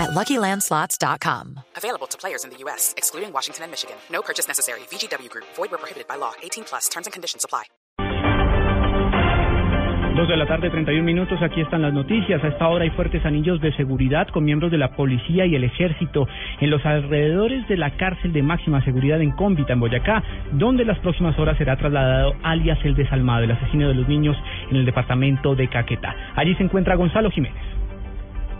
at LuckyLandSlots.com. Available to players in the U.S., excluding Washington and Michigan. No purchase necessary. VGW Group. Void where prohibited by law. 18 plus. Terms and conditions apply. Dos de la tarde, 31 minutos. Aquí están las noticias. A esta hora hay fuertes anillos de seguridad con miembros de la policía y el ejército en los alrededores de la cárcel de máxima seguridad en Cómbita, en Boyacá, donde en las próximas horas será trasladado alias el desalmado, el asesino de los niños en el departamento de Caquetá. Allí se encuentra Gonzalo Jiménez.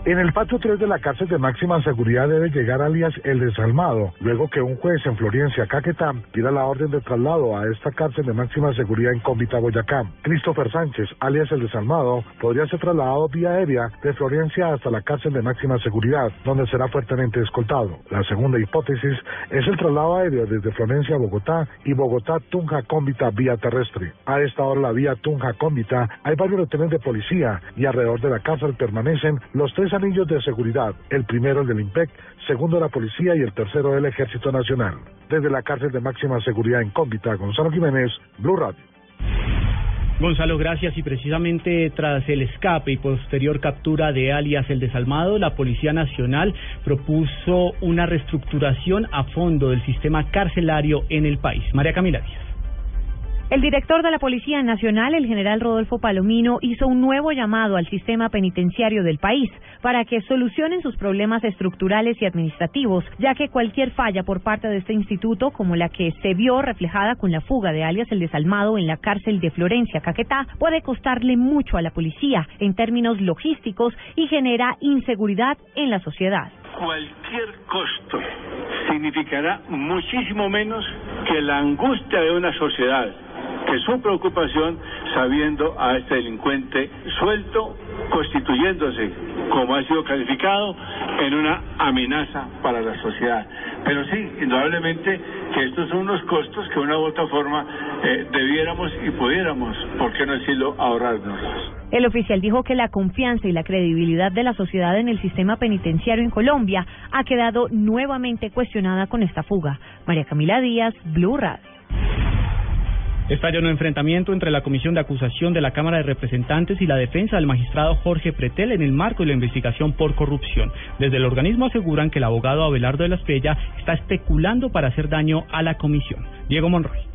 En el patio 3 de la cárcel de máxima seguridad debe llegar alias El Desalmado, luego que un juez en Florencia, Caquetá, pida la orden de traslado a esta cárcel de máxima seguridad en Cómbita, Boyacá. Christopher Sánchez, alias El Desalmado, podría ser trasladado vía aérea de Florencia hasta la cárcel de máxima seguridad, donde será fuertemente escoltado. La segunda hipótesis es el traslado aéreo desde Florencia a Bogotá y Bogotá-Tunja Cómbita vía terrestre. A esta hora la vía Tunja Cómbita hay varios retenes de policía y alrededor de la cárcel permanecen los tres anillos de seguridad, el primero el del IMPEC, segundo la policía y el tercero el Ejército Nacional. Desde la cárcel de máxima seguridad en Cómbita, Gonzalo Jiménez, Blue Radio. Gonzalo, gracias. Y precisamente tras el escape y posterior captura de alias el desalmado, la Policía Nacional propuso una reestructuración a fondo del sistema carcelario en el país. María Camila Díaz. El director de la Policía Nacional, el general Rodolfo Palomino, hizo un nuevo llamado al sistema penitenciario del país para que solucionen sus problemas estructurales y administrativos, ya que cualquier falla por parte de este instituto, como la que se vio reflejada con la fuga de alias el desalmado en la cárcel de Florencia, Caquetá, puede costarle mucho a la policía en términos logísticos y genera inseguridad en la sociedad. Cualquier costo significará muchísimo menos que la angustia de una sociedad que su preocupación sabiendo a este delincuente suelto constituyéndose, como ha sido calificado, en una amenaza para la sociedad. Pero sí, indudablemente que estos son unos costos que de una u otra forma eh, debiéramos y pudiéramos, ¿por qué no decirlo?, ahorrarnos. El oficial dijo que la confianza y la credibilidad de la sociedad en el sistema penitenciario en Colombia ha quedado nuevamente cuestionada con esta fuga. María Camila Díaz, Blue Radio. Estalló un enfrentamiento entre la Comisión de Acusación de la Cámara de Representantes y la defensa del magistrado Jorge Pretel en el marco de la investigación por corrupción. Desde el organismo aseguran que el abogado Abelardo de la Estrella está especulando para hacer daño a la comisión. Diego Monroy.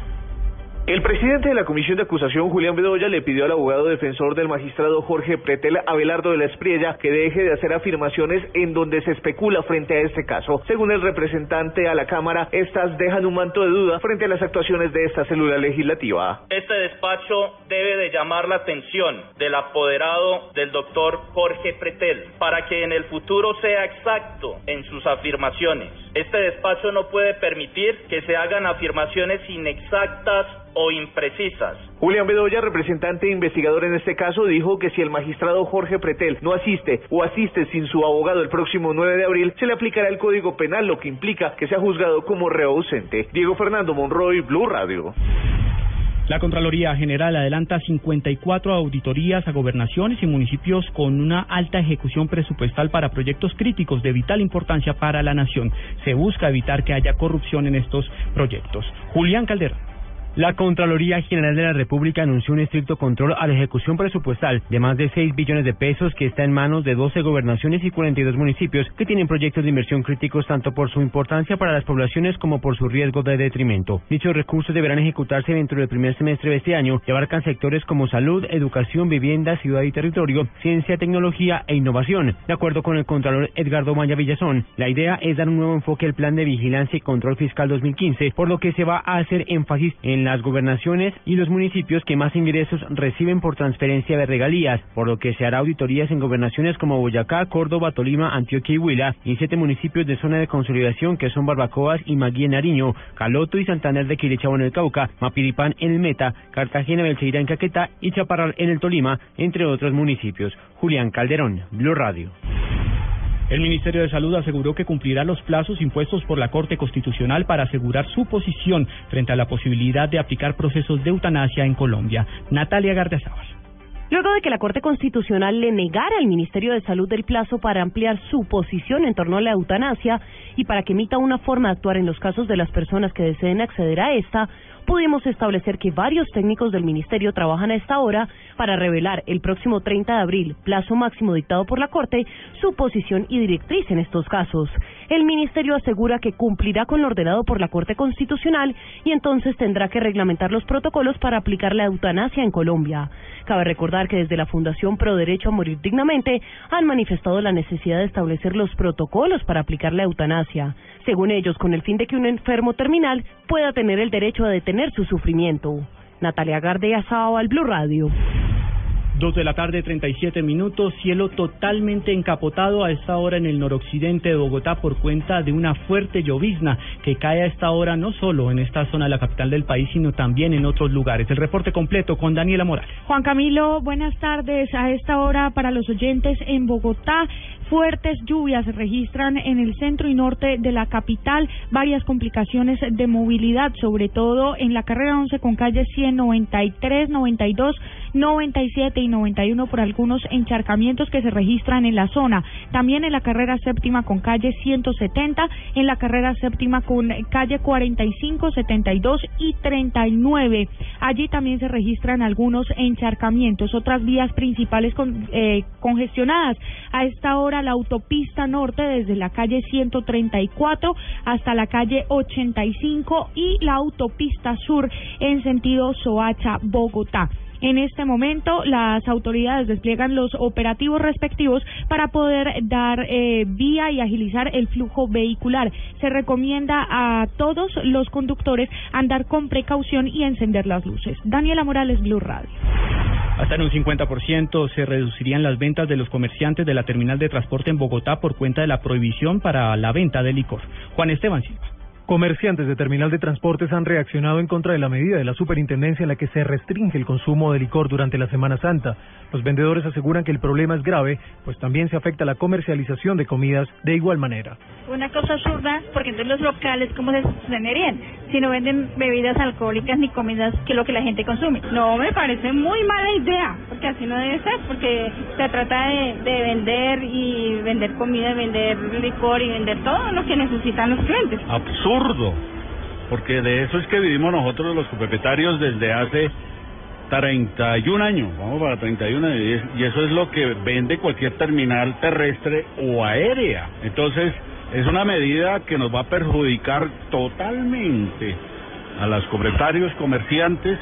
El presidente de la Comisión de Acusación, Julián Bedoya, le pidió al abogado defensor del magistrado Jorge Pretel Abelardo de la Espriella que deje de hacer afirmaciones en donde se especula frente a este caso. Según el representante a la Cámara, estas dejan un manto de duda frente a las actuaciones de esta célula legislativa. Este despacho debe de llamar la atención del apoderado del doctor Jorge Pretel para que en el futuro sea exacto en sus afirmaciones. Este despacho no puede permitir que se hagan afirmaciones inexactas o imprecisas. Julián Bedoya, representante e investigador en este caso, dijo que si el magistrado Jorge Pretel no asiste o asiste sin su abogado el próximo 9 de abril, se le aplicará el Código Penal, lo que implica que sea juzgado como reo ausente. Diego Fernando Monroy, Blue Radio. La Contraloría General adelanta 54 auditorías a gobernaciones y municipios con una alta ejecución presupuestal para proyectos críticos de vital importancia para la nación. Se busca evitar que haya corrupción en estos proyectos. Julián Calderón. La Contraloría General de la República anunció un estricto control a la ejecución presupuestal de más de 6 billones de pesos que está en manos de 12 gobernaciones y 42 municipios que tienen proyectos de inversión críticos tanto por su importancia para las poblaciones como por su riesgo de detrimento. Dichos recursos deberán ejecutarse dentro del primer semestre de este año y abarcan sectores como salud, educación, vivienda, ciudad y territorio, ciencia, tecnología e innovación. De acuerdo con el Contralor Edgardo Maya Villazón, la idea es dar un nuevo enfoque al Plan de Vigilancia y Control Fiscal 2015, por lo que se va a hacer énfasis en las gobernaciones y los municipios que más ingresos reciben por transferencia de regalías, por lo que se hará auditorías en gobernaciones como Boyacá, Córdoba, Tolima, Antioquia y Huila, y siete municipios de zona de consolidación que son Barbacoas y Magui en Nariño, Caloto y Santander de Quilichao en el Cauca, Mapiripán en el Meta, Cartagena, Belceira en Caquetá y Chaparral en el Tolima, entre otros municipios. Julián Calderón, Blue Radio. El Ministerio de Salud aseguró que cumplirá los plazos impuestos por la Corte Constitucional para asegurar su posición frente a la posibilidad de aplicar procesos de eutanasia en Colombia. Natalia Gardezábal. Luego de que la Corte Constitucional le negara al Ministerio de Salud el plazo para ampliar su posición en torno a la eutanasia y para que emita una forma de actuar en los casos de las personas que deseen acceder a esta, pudimos establecer que varios técnicos del Ministerio trabajan a esta hora para revelar el próximo 30 de abril, plazo máximo dictado por la Corte, su posición y directriz en estos casos. El Ministerio asegura que cumplirá con lo ordenado por la Corte Constitucional y entonces tendrá que reglamentar los protocolos para aplicar la eutanasia en Colombia. Cabe recordar que desde la Fundación Pro Derecho a Morir Dignamente han manifestado la necesidad de establecer los protocolos para aplicar la eutanasia, según ellos, con el fin de que un enfermo terminal pueda tener el derecho a detener su sufrimiento. Natalia Gardea Sao al Blue Radio. Dos de la tarde, 37 minutos, cielo totalmente encapotado a esta hora en el noroccidente de Bogotá por cuenta de una fuerte llovizna que cae a esta hora no solo en esta zona de la capital del país, sino también en otros lugares. El reporte completo con Daniela Morales. Juan Camilo, buenas tardes. A esta hora para los oyentes en Bogotá, Fuertes lluvias se registran en el centro y norte de la capital, varias complicaciones de movilidad, sobre todo en la carrera 11 con calle 193, 92, 97 y 91 por algunos encharcamientos que se registran en la zona. También en la carrera séptima con calle 170, en la carrera séptima con calle 45, 72 y 39. Allí también se registran algunos encharcamientos, otras vías principales con, eh, congestionadas. A esta hora la autopista norte desde la calle 134 hasta la calle 85 y la autopista sur en sentido Soacha, Bogotá. En este momento, las autoridades despliegan los operativos respectivos para poder dar eh, vía y agilizar el flujo vehicular. Se recomienda a todos los conductores andar con precaución y encender las luces. Daniela Morales, Blue Radio. Hasta en un 50% se reducirían las ventas de los comerciantes de la terminal de transporte en Bogotá por cuenta de la prohibición para la venta de licor. Juan Esteban Silva. Comerciantes de terminal de transportes han reaccionado en contra de la medida de la superintendencia en la que se restringe el consumo de licor durante la Semana Santa. Los vendedores aseguran que el problema es grave, pues también se afecta la comercialización de comidas de igual manera. Una cosa absurda, porque entonces los locales, ¿cómo se sostenerían? Si no venden bebidas alcohólicas ni comidas que es lo que la gente consume. No, me parece muy mala idea, porque así no debe ser, porque se trata de, de vender y vender comida, vender licor y vender todo lo que necesitan los clientes. Absurdo, porque de eso es que vivimos nosotros los propietarios desde hace 31 años, vamos para 31 años, y eso es lo que vende cualquier terminal terrestre o aérea. Entonces, es una medida que nos va a perjudicar totalmente a los propietarios, comerciantes,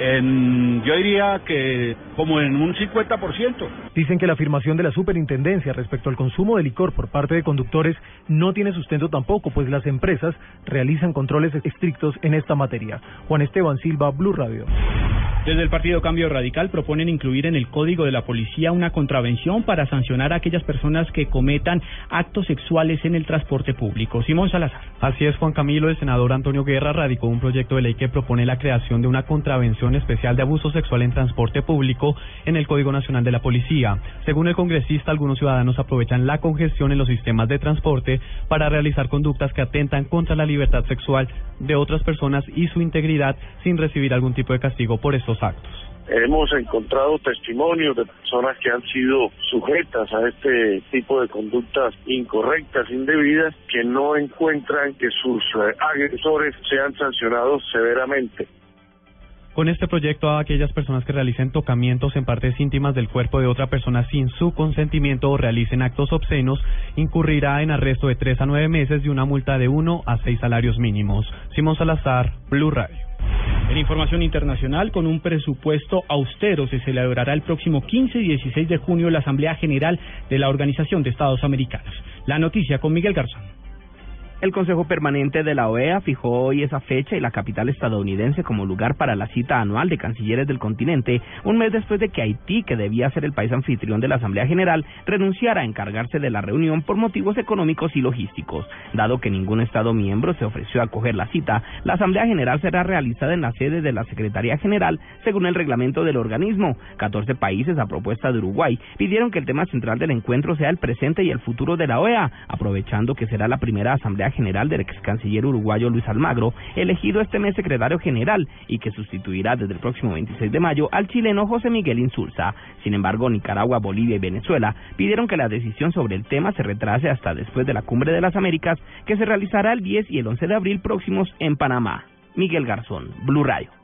en, yo diría que como en un 50%. Dicen que la afirmación de la superintendencia respecto al consumo de licor por parte de conductores no tiene sustento tampoco, pues las empresas realizan controles estrictos en esta materia. Juan Esteban Silva, Blue Radio. Desde el Partido Cambio Radical proponen incluir en el Código de la Policía una contravención para sancionar a aquellas personas que cometan actos sexuales en el transporte público. Simón Salazar. Así es, Juan Camilo. El senador Antonio Guerra radicó un proyecto de ley que propone la creación de una contravención especial de abuso sexual en transporte público en el Código Nacional de la Policía. Según el congresista, algunos ciudadanos aprovechan la congestión en los sistemas de transporte para realizar conductas que atentan contra la libertad sexual de otras personas y su integridad sin recibir algún tipo de castigo por estos actos. Hemos encontrado testimonios de personas que han sido sujetas a este tipo de conductas incorrectas, indebidas, que no encuentran que sus eh, agresores sean sancionados severamente. Con este proyecto, a aquellas personas que realicen tocamientos en partes íntimas del cuerpo de otra persona sin su consentimiento o realicen actos obscenos, incurrirá en arresto de tres a nueve meses y una multa de uno a seis salarios mínimos. Simón Salazar, Blue Radio. En información internacional, con un presupuesto austero, se celebrará el próximo 15 y 16 de junio la Asamblea General de la Organización de Estados Americanos. La noticia con Miguel Garzón. El Consejo Permanente de la OEA fijó hoy esa fecha y la capital estadounidense como lugar para la cita anual de cancilleres del continente, un mes después de que Haití, que debía ser el país anfitrión de la Asamblea General, renunciara a encargarse de la reunión por motivos económicos y logísticos. Dado que ningún Estado miembro se ofreció a acoger la cita, la Asamblea General será realizada en la sede de la Secretaría General, según el reglamento del organismo. 14 países, a propuesta de Uruguay, pidieron que el tema central del encuentro sea el presente y el futuro de la OEA, aprovechando que será la primera Asamblea general del ex canciller uruguayo Luis Almagro, elegido este mes secretario general y que sustituirá desde el próximo 26 de mayo al chileno José Miguel Insulza. Sin embargo, Nicaragua, Bolivia y Venezuela pidieron que la decisión sobre el tema se retrase hasta después de la Cumbre de las Américas, que se realizará el 10 y el 11 de abril próximos en Panamá. Miguel Garzón, Blue Radio.